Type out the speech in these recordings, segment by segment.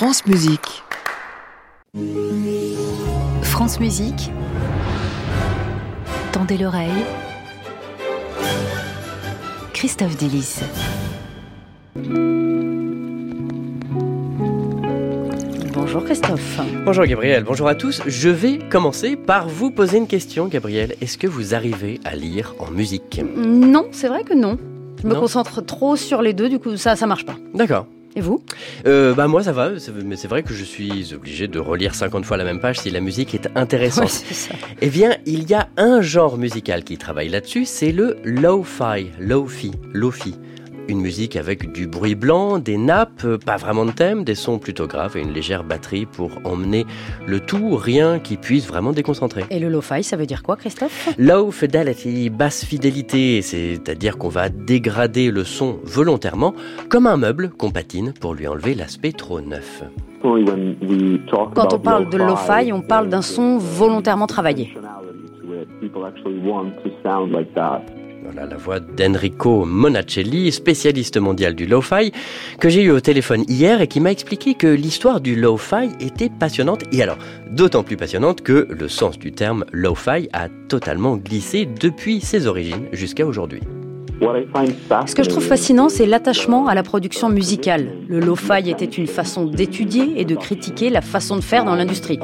France Musique. France Musique. Tendez l'oreille. Christophe Delis. Bonjour Christophe. Bonjour Gabriel, bonjour à tous. Je vais commencer par vous poser une question, Gabriel. Est-ce que vous arrivez à lire en musique? Non, c'est vrai que non. Je me Non? concentre trop sur les deux, du coup ça ça marche pas. D'accord. Et vous? Euh, bah moi ça va, mais c'est vrai que je suis obligé de relire 50 fois la même page si la musique est intéressante. Ouais, c'est ça. Eh bien, il y a un genre musical qui travaille là-dessus, c'est le lo-fi, lo-fi, lo-fi. Une musique avec du bruit blanc, des nappes, pas vraiment de thème, des sons plutôt graves et une légère batterie pour emmener le tout, rien qui puisse vraiment déconcentrer. Et le lo-fi, ça veut dire quoi Christophe? Low fidelity, basse fidélité, c'est-à-dire qu'on va dégrader le son volontairement, comme un meuble qu'on patine pour lui enlever l'aspect trop neuf. Quand on parle de lo-fi, on parle d'un son volontairement travaillé. Voilà la voix d'Enrico Monacelli, spécialiste mondial du lo-fi, que j'ai eu au téléphone hier et qui m'a expliqué que l'histoire du lo-fi était passionnante, et alors d'autant plus passionnante que le sens du terme lo-fi a totalement glissé depuis ses origines jusqu'à aujourd'hui. Ce que je trouve fascinant, c'est l'attachement à la production musicale. Le lo-fi était une façon d'étudier et de critiquer la façon de faire dans l'industrie.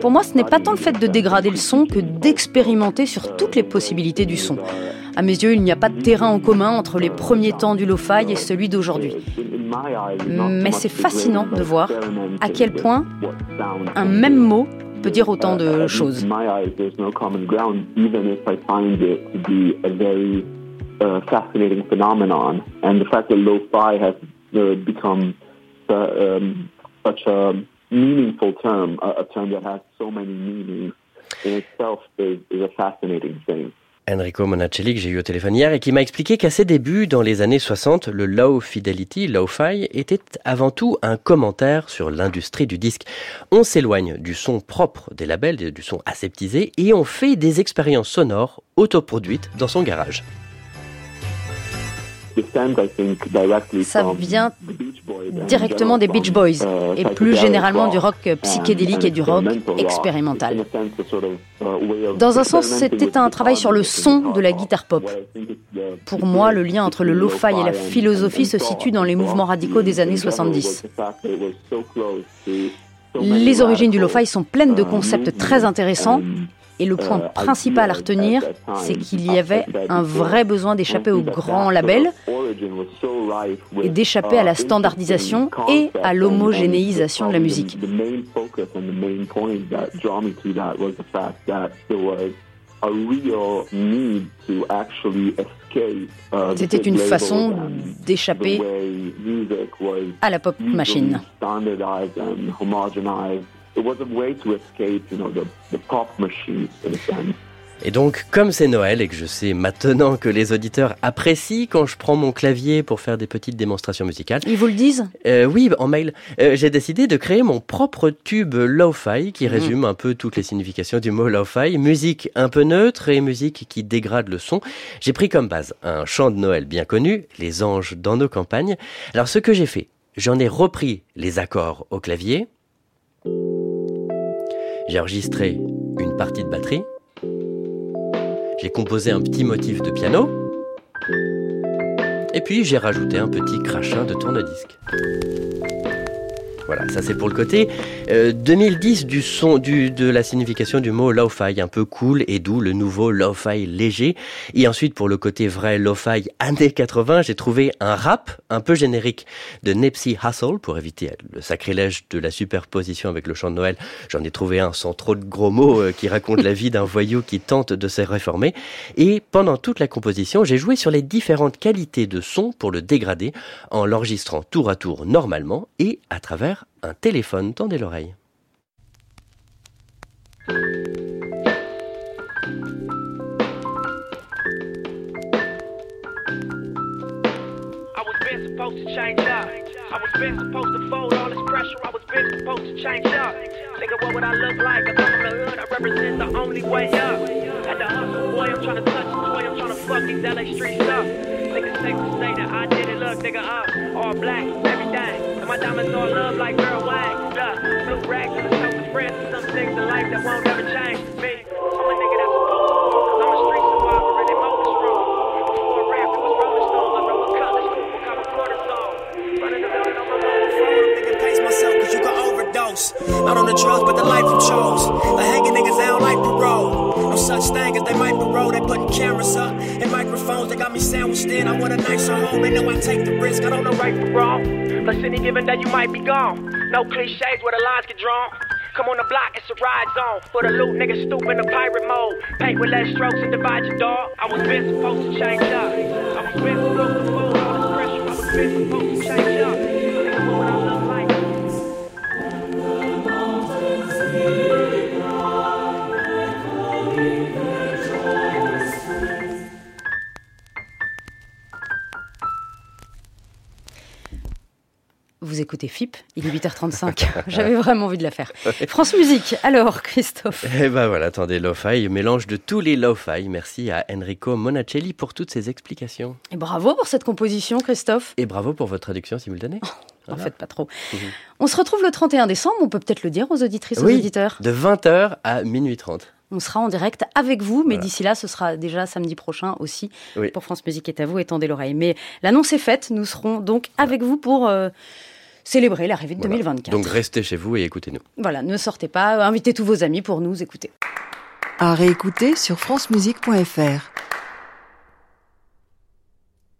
Pour moi, ce n'est pas tant le fait de dégrader le son que d'expérimenter sur toutes les possibilités du son. À mes yeux, il n'y a pas de terrain en commun entre les premiers temps du lo-fi et celui d'aujourd'hui. Mais c'est fascinant de voir à quel point Un même mot peut dire autant de choses. term, a term that has so many meanings in itself, is, is a fascinating thing. Enrico Monacelli que j'ai eu au téléphone hier et qui m'a expliqué qu'à ses débuts dans les années 60, le low fidelity, low-fi, était avant tout un commentaire sur l'industrie du disque. On s'éloigne du son propre des labels, du son aseptisé, et on fait des expériences sonores autoproduites dans son garage. Ça vient directement des Beach Boys uh, et plus généralement du rock and- psychédélique et du rock expérimental. Uh, Dans un sens, c'était un travail sur le son de la guitar guitare pop. Pour moi, le lien entre le lo-fi et la philosophie se situe dans les mouvements radicaux des années 70. Les origines du lo-fi sont pleines de concepts très intéressants et le point principal à retenir, c'est qu'il y avait un vrai besoin d'échapper aux grands labels et d'échapper à la standardisation et à l'homogénéisation de la musique. C'était une façon d'échapper à la pop machine. It was a way to escape, you know, the, the pop machine in a sense. Et donc, comme c'est Noël et que je sais maintenant que les auditeurs apprécient quand je prends mon clavier pour faire des petites démonstrations musicales, Ils vous le disent Euh, oui, en mail. Euh, j'ai décidé de créer mon propre tube lo-fi qui résume un peu toutes les significations du mot lo-fi. Musique un peu neutre et musique qui dégrade le son. J'ai pris comme base un chant de Noël bien connu, Les anges dans nos campagnes. Alors ce que j'ai fait, j'en ai repris les accords au clavier. J'ai enregistré une partie de batterie. J'ai composé un petit motif de piano. Et puis j'ai rajouté un petit crachin de tourne-disque. Voilà, ça c'est pour le côté euh, 2010 du son, du, de la signification du mot lo-fi, un peu cool et doux, le nouveau lo-fi léger. Et ensuite pour le côté vrai lo-fi années 80, j'ai trouvé un rap un peu générique de Nipsey Hussle pour éviter le sacrilège de la superposition avec le chant de Noël. J'en ai trouvé un sans trop de gros mots euh, qui raconte la vie d'un voyou qui tente de se réformer. Et pendant toute la composition, j'ai joué sur les différentes qualités de son pour le dégrader en l'enregistrant tour à tour normalement et à travers un téléphone. Tendez l'oreille. I was been supposed to fold all this pressure. I was been supposed to change up. Nigga, what would I look like? I come from the hood. I represent the only way up. At the hustle, boy, I'm trying to touch the toy. I'm trying to fuck these LA streets up. it's safe to say that I did it. Look, nigga, I'm all black, everything. And my diamonds all love like Earl wax. Look, blue rags and the friends. Some things in life that won't ever change. Overdose. Not on the drugs, but the life you chose. The hanging niggas, they don't like parole. No such thing as they might parole. They putting cameras up and microphones. They got me sandwiched in. I want a nicer home. They know I take the risk. I don't know right from wrong. Plus, any given day you might be gone. No cliches where the lines get drawn. Come on the block, it's a ride zone. For the loot, niggas stoop in the pirate mode. Paint with less strokes and divide your dog. I was been supposed to change up. I was been supposed to fold all this pressure. I was been supposed to change up. Écoutez FIP, il est 8h35. J'avais vraiment envie de la faire. France Musique, alors Christophe Et ben voilà, attendez, lo-fi, mélange de tous les lo-fi. Merci à Enrico Monacelli pour toutes ces explications. Et bravo pour cette composition Christophe. Et bravo pour votre traduction simultanée. En fait, pas trop. On se retrouve le 31 décembre, on peut peut-être le dire aux auditrices, aux Oui, auditeurs. de 20h à minuit 30. On sera en direct avec vous, mais Voilà. d'ici là, ce sera déjà samedi prochain aussi Oui. pour France Musique est à vous et tendez l'oreille. Mais l'annonce est faite, nous serons donc avec vous pour euh, célébrer l'arrivée de Voilà. 2024. Donc restez chez vous et écoutez-nous. Voilà, ne sortez pas, invitez tous vos amis pour nous écouter. À réécouter sur francemusique.fr.